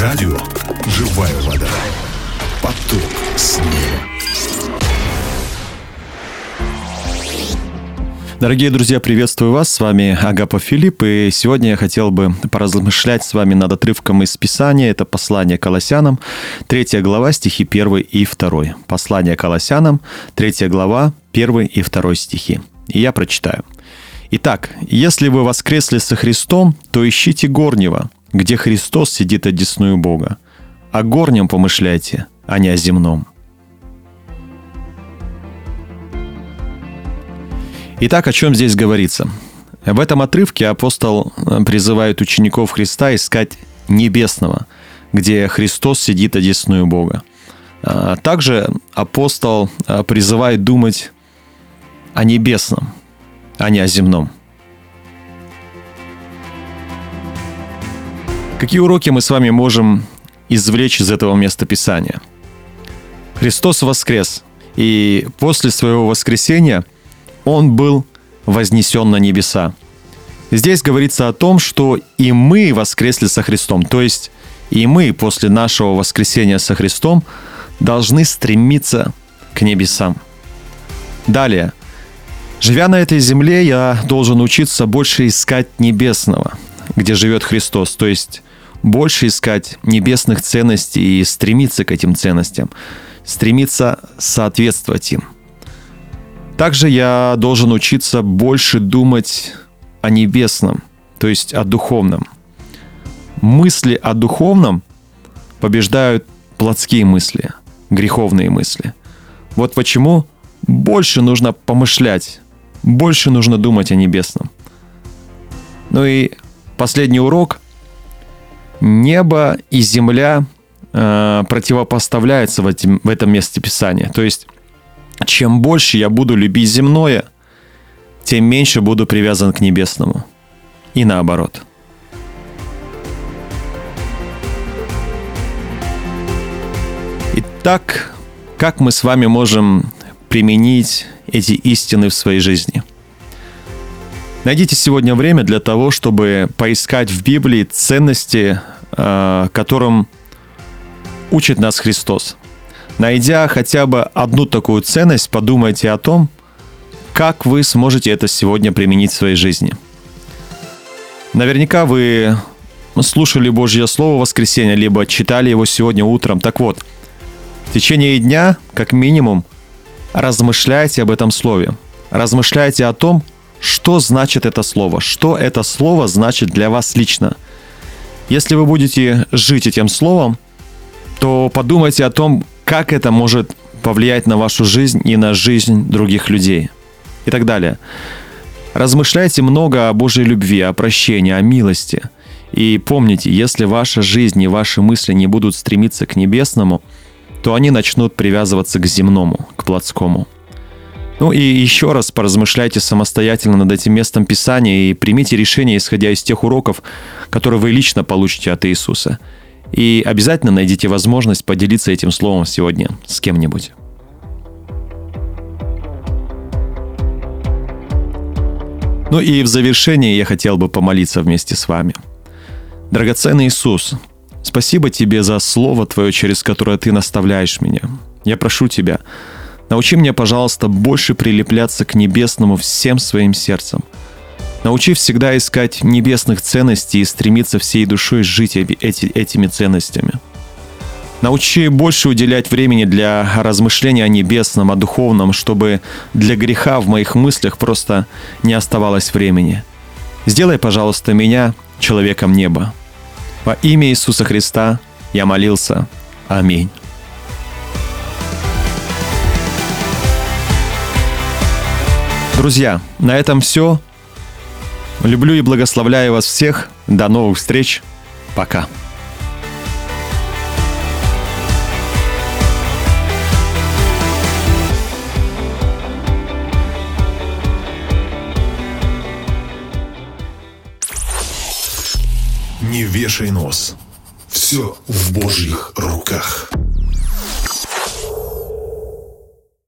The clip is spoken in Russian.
Радио «Живая вода». Поток снега. Дорогие друзья, приветствую вас. С вами Агапа Филипп. И сегодня я хотел бы поразмышлять с вами над отрывком из Писания. Это послание Колоссянам, 3 глава, стихи 1 и 2. Послание Колоссянам, 3 глава, 1 и 2 стихи. И я прочитаю. Итак, если вы воскресли со Христом, то ищите горнего, где Христос сидит одесную Бога. О горнем помышляйте, а не о земном. Итак, о чем здесь говорится? В этом отрывке апостол э, призывает учеников Христа искать небесного, где Христос сидит одесную Бога. А также апостол э, призывает думать о небесном, а не о земном. Какие уроки мы с вами можем извлечь из этого места Писания? Христос воскрес, и после своего воскресения – он был вознесен на небеса. Здесь говорится о том, что и мы воскресли со Христом, то есть и мы после нашего воскресения со Христом должны стремиться к небесам. Далее. Живя на этой земле, я должен учиться больше искать небесного, где живет Христос, то есть больше искать небесных ценностей и стремиться к этим ценностям, стремиться соответствовать им – также я должен учиться больше думать о небесном, то есть о духовном. Мысли о духовном побеждают плотские мысли, греховные мысли. Вот почему больше нужно помышлять, больше нужно думать о небесном. Ну и последний урок. Небо и земля э, противопоставляются в, этим, в этом месте Писания. То есть чем больше я буду любить земное, тем меньше буду привязан к небесному. И наоборот. Итак, как мы с вами можем применить эти истины в своей жизни? Найдите сегодня время для того, чтобы поискать в Библии ценности, э, которым учит нас Христос. Найдя хотя бы одну такую ценность, подумайте о том, как вы сможете это сегодня применить в своей жизни. Наверняка вы слушали Божье Слово в воскресенье, либо читали его сегодня утром. Так вот, в течение дня, как минимум, размышляйте об этом Слове. Размышляйте о том, что значит это Слово, что это Слово значит для вас лично. Если вы будете жить этим Словом, то подумайте о том, как это может повлиять на вашу жизнь и на жизнь других людей и так далее. Размышляйте много о Божьей любви, о прощении, о милости. И помните, если ваша жизнь и ваши мысли не будут стремиться к небесному, то они начнут привязываться к земному, к плотскому. Ну и еще раз поразмышляйте самостоятельно над этим местом Писания и примите решение, исходя из тех уроков, которые вы лично получите от Иисуса – и обязательно найдите возможность поделиться этим словом сегодня с кем-нибудь. Ну и в завершение я хотел бы помолиться вместе с вами. Драгоценный Иисус, спасибо Тебе за Слово Твое, через которое Ты наставляешь меня. Я прошу Тебя, научи меня, пожалуйста, больше прилепляться к небесному всем своим сердцем – Научи всегда искать небесных ценностей и стремиться всей душой жить эти, этими ценностями. Научи больше уделять времени для размышления о небесном, о духовном, чтобы для греха в моих мыслях просто не оставалось времени. Сделай, пожалуйста, меня человеком неба. Во имя Иисуса Христа я молился. Аминь. Друзья, на этом все. Люблю и благословляю вас всех. До новых встреч. Пока. Не вешай нос. Все в Божьих руках.